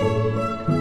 Música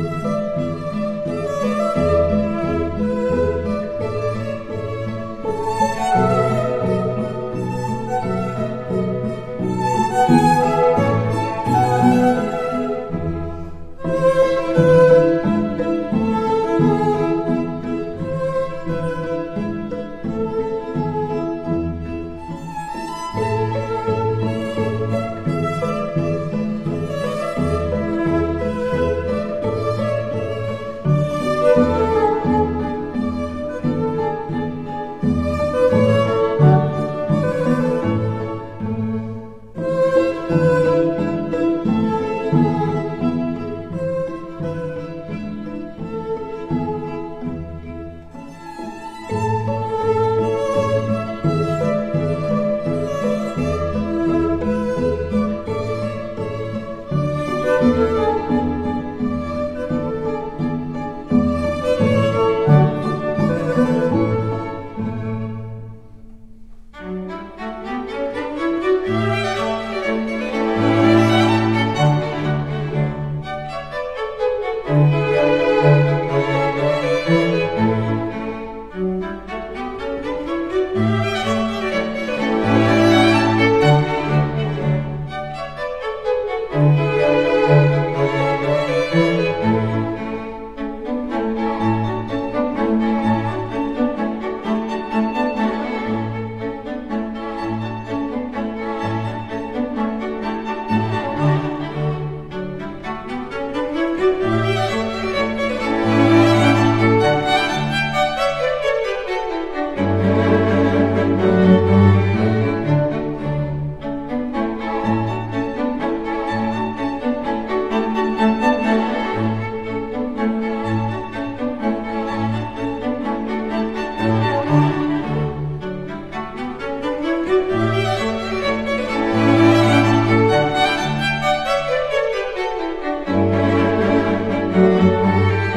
Música